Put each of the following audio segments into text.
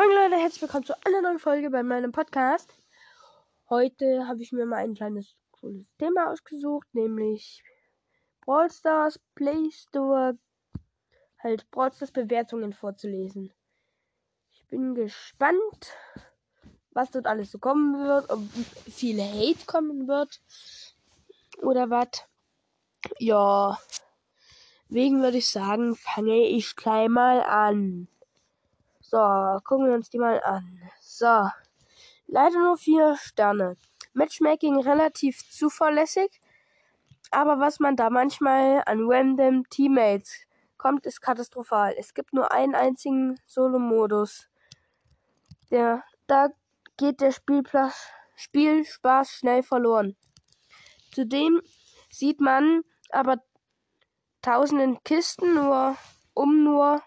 Moin Leute, herzlich willkommen zu einer neuen Folge bei meinem Podcast. Heute habe ich mir mal ein kleines cooles Thema ausgesucht, nämlich Brawl Stars Play Store, halt Brawl Stars Bewertungen vorzulesen. Ich bin gespannt, was dort alles so kommen wird, ob viel Hate kommen wird oder was. Ja, wegen würde ich sagen, fange ich gleich mal an. So, gucken wir uns die mal an. So, leider nur vier Sterne. Matchmaking relativ zuverlässig, aber was man da manchmal an random Teammates kommt, ist katastrophal. Es gibt nur einen einzigen Solo-Modus. Da geht der Spielplatz, Spielspaß schnell verloren. Zudem sieht man aber tausenden Kisten nur, um nur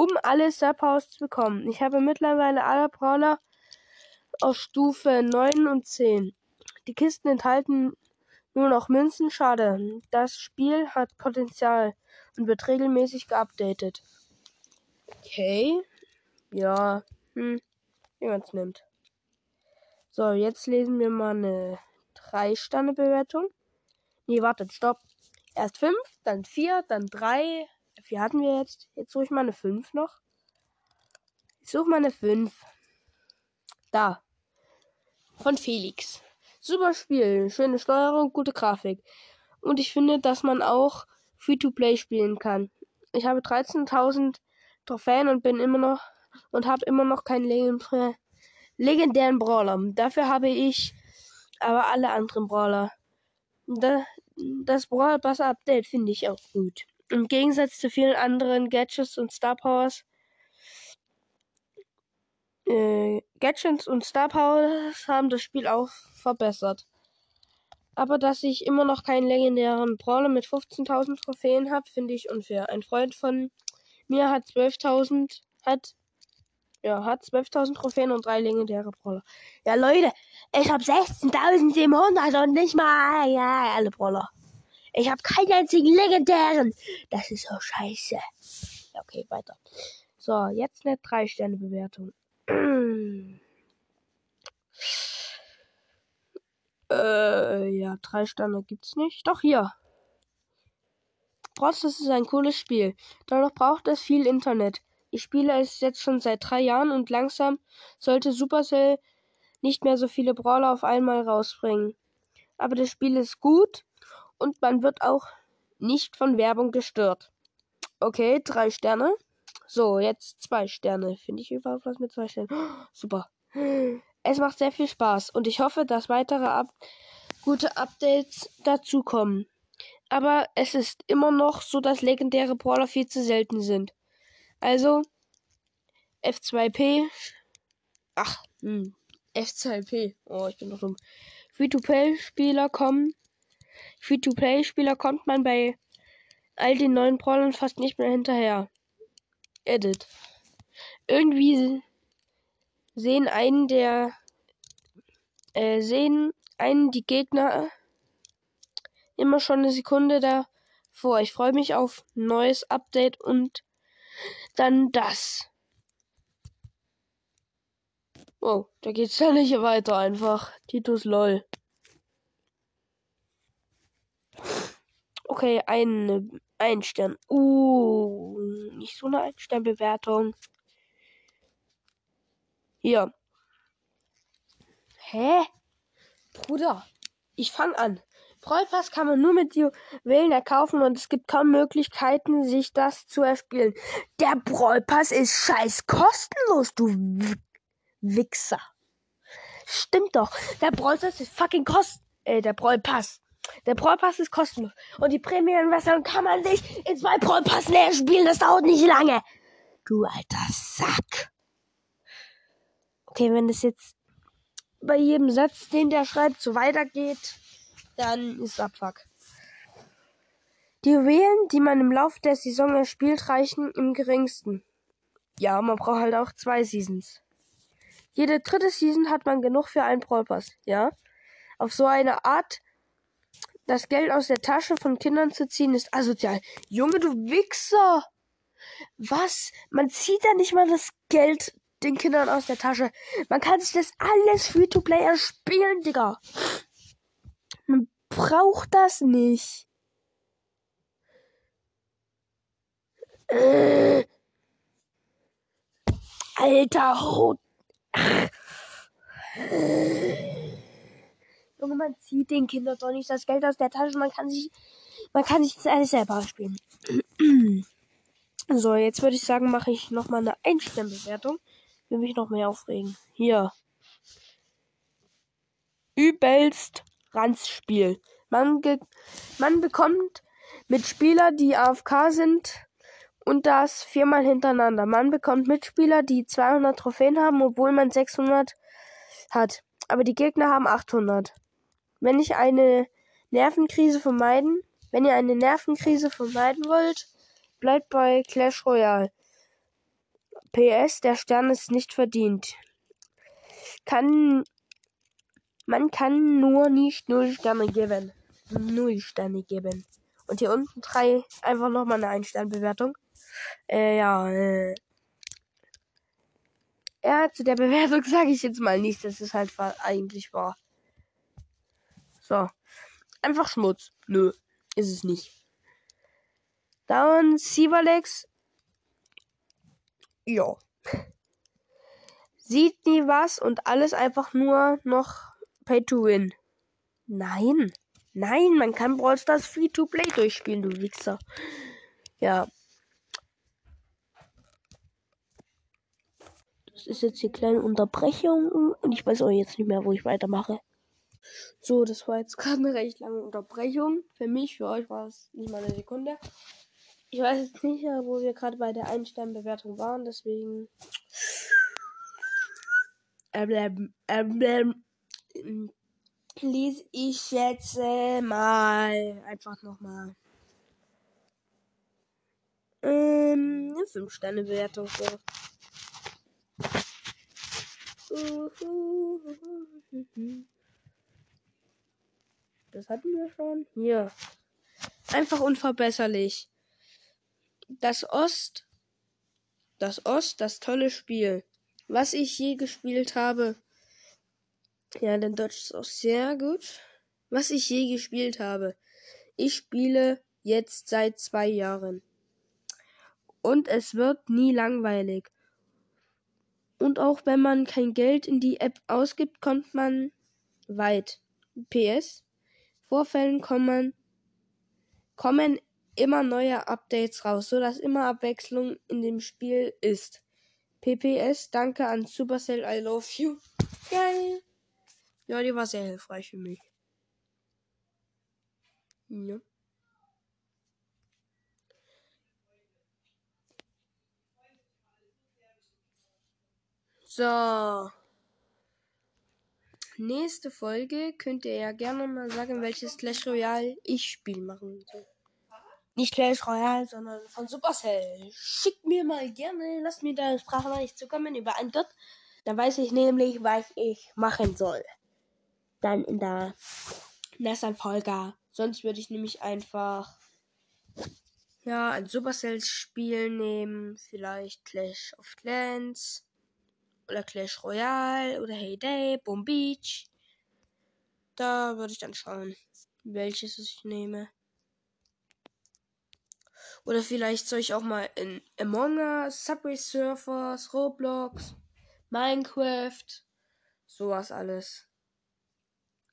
um alle Sub-House zu bekommen. Ich habe mittlerweile alle Brawler auf Stufe 9 und 10. Die Kisten enthalten nur noch Münzen. Schade. Das Spiel hat Potenzial und wird regelmäßig geupdatet. Okay. Ja. Hm. Wie man es nimmt. So, jetzt lesen wir mal eine 3-Sterne-Bewertung. Nee, wartet, stopp. Erst 5, dann 4, dann 3, wie hatten wir jetzt? Jetzt suche ich mal eine 5 noch. Ich suche mal eine 5. Da. Von Felix. Super Spiel. Schöne Steuerung, gute Grafik. Und ich finde, dass man auch Free-to-Play spielen kann. Ich habe 13.000 Trophäen und bin immer noch und habe immer noch keinen legendären Brawler. Dafür habe ich aber alle anderen Brawler. Das Brawl Pass Update finde ich auch gut. Im Gegensatz zu vielen anderen Gadgets und Star Powers. Äh, Gadgets und Star Powers haben das Spiel auch verbessert. Aber dass ich immer noch keinen legendären Brawler mit 15.000 Trophäen habe, finde ich unfair. Ein Freund von mir hat 12.000, hat, ja, hat 12.000 Trophäen und drei legendäre Brawler. Ja, Leute, ich habe 16.700 und nicht mal, ja, alle Brawler. Ich habe keinen einzigen legendären. Das ist so scheiße. Okay, weiter. So, jetzt eine 3-Sterne-Bewertung. äh, ja, 3 Sterne gibt's nicht. Doch hier. Trotz, das ist ein cooles Spiel. Dennoch braucht es viel Internet. Ich spiele es jetzt schon seit drei Jahren und langsam sollte Supercell nicht mehr so viele Brawler auf einmal rausbringen. Aber das Spiel ist gut und man wird auch nicht von Werbung gestört. Okay, drei Sterne. So, jetzt zwei Sterne. Finde ich überhaupt was mit zwei Sternen? Oh, super. Es macht sehr viel Spaß und ich hoffe, dass weitere Up gute Updates dazukommen. Aber es ist immer noch so, dass legendäre Brawler viel zu selten sind. Also F2P. Ach, hm. F2P. Oh, ich bin doch dumm. Free-to-Play-Spieler kommen Free-to-Play-Spieler kommt man bei all den neuen Brawlern fast nicht mehr hinterher. Edit. Irgendwie sehen einen der äh, sehen einen die Gegner immer schon eine Sekunde davor. Ich freue mich auf ein neues Update und dann das. Oh, da geht's ja nicht weiter einfach. Titus LOL. Okay, ein, ein Stern. Uh, nicht so eine Ein-Stern-Bewertung. Hier. Hä? Bruder, ich fang an. Brawl kann man nur mit Juwelen erkaufen und es gibt kaum Möglichkeiten, sich das zu erspielen. Der Brawl ist scheiß kostenlos, du Wichser. Stimmt doch. Der Brawl ist fucking kost... Äh, der Brawl der Brawl Pass ist kostenlos. Und die Prämienversion kann man sich in zwei Brawl Pass leer spielen. Das dauert nicht lange. Du alter Sack. Okay, wenn es jetzt bei jedem Satz, den der schreibt, so weitergeht, dann ist Abfuck. Die Juwelen, die man im Laufe der Saison erspielt, reichen im geringsten. Ja, man braucht halt auch zwei Seasons. Jede dritte Season hat man genug für einen Brawl Pass, ja? Auf so eine Art das Geld aus der Tasche von Kindern zu ziehen ist asozial. Junge, du Wichser! Was? Man zieht da nicht mal das Geld den Kindern aus der Tasche. Man kann sich das alles Free-to-Play erspielen, Digga. Man braucht das nicht. Äh. Alter Hut. Junge, man zieht den Kindern doch nicht das Geld aus der Tasche. Man kann sich, man kann sich das alles selber spielen. so, jetzt würde ich sagen, mache ich nochmal eine Einsternbewertung. Will mich noch mehr aufregen. Hier. Übelst Ranzspiel. Man, man bekommt Mitspieler, die AFK sind und das viermal hintereinander. Man bekommt Mitspieler, die 200 Trophäen haben, obwohl man 600 hat. Aber die Gegner haben 800. Wenn ich eine Nervenkrise vermeiden, wenn ihr eine Nervenkrise vermeiden wollt, bleibt bei Clash Royale. PS, der Stern ist nicht verdient. Kann, man kann nur nicht null Sterne geben. Null Sterne geben. Und hier unten drei, einfach nochmal eine Ein-Stern-Bewertung. Äh, ja, äh. Ja, zu der Bewertung sage ich jetzt mal nichts. Das ist halt eigentlich wahr. So. Einfach Schmutz. Nö, ist es nicht. Dann Sivalex. Ja. Sieht nie was und alles einfach nur noch Pay to Win. Nein. Nein, man kann Brawl Stars Free to Play durchspielen, du Wichser. Ja. Das ist jetzt die kleine Unterbrechung und ich weiß auch jetzt nicht mehr, wo ich weitermache. So, das war jetzt gerade eine recht lange Unterbrechung. Für mich, für euch war es nicht mal eine Sekunde. Ich weiß jetzt nicht, wo wir gerade bei der Einsternbewertung waren, deswegen. Ähm, ähm, ähm, lese ich jetzt äh, mal einfach nochmal. Ähm, eine 5-Sterne-Bewertung so. Das hatten wir schon. Hier. Einfach unverbesserlich. Das Ost. Das Ost, das tolle Spiel. Was ich je gespielt habe. Ja, dein Deutsch ist auch sehr gut. Was ich je gespielt habe. Ich spiele jetzt seit zwei Jahren. Und es wird nie langweilig. Und auch wenn man kein Geld in die App ausgibt, kommt man weit. PS. Vorfällen kommen, kommen immer neue Updates raus, so dass immer Abwechslung in dem Spiel ist. PPS, danke an Supercell, I love you. Geil. Ja, die war sehr hilfreich für mich. Ja. So nächste Folge könnt ihr ja gerne mal sagen, welches Clash Royale ich Spiel machen soll. Nicht Clash Royale, sondern von Supercell. Schickt mir mal gerne, lasst mir da eine Sprachnachricht zukommen über ein Dot. Dann weiß ich nämlich, was ich machen soll. Dann in der nächsten Folge. Sonst würde ich nämlich einfach ja, ein Supercell-Spiel nehmen. Vielleicht Clash of Clans oder Clash Royale oder Heyday, Boom Beach. Da würde ich dann schauen, welches ich nehme. Oder vielleicht soll ich auch mal in Among Us, Subway Surfers, Roblox, Minecraft, sowas alles.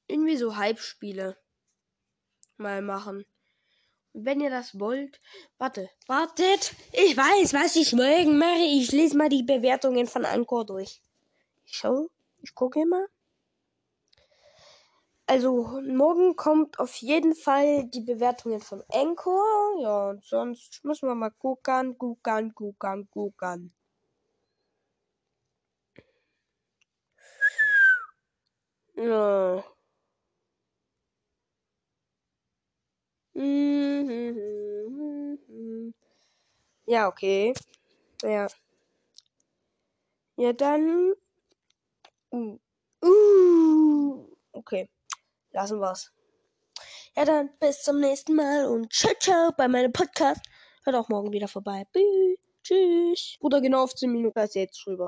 Irgendwie so Hype-Spiele mal machen. Wenn ihr das wollt, warte, wartet. Ich weiß, was ich morgen mache. Ich lese mal die Bewertungen von Anchor durch. Ich schau, ich gucke mal. Also, morgen kommt auf jeden Fall die Bewertungen von Anchor. Ja, und sonst müssen wir mal gucken, gucken, gucken, gucken. Ja. Ja, okay. Ja. Ja, dann. Uh. Uh. Okay. Lassen wir's. Ja, dann bis zum nächsten Mal und ciao, ciao bei meinem Podcast. Hört auch morgen wieder vorbei. Tschüss. Oder genau auf 10 Minuten als jetzt drüber.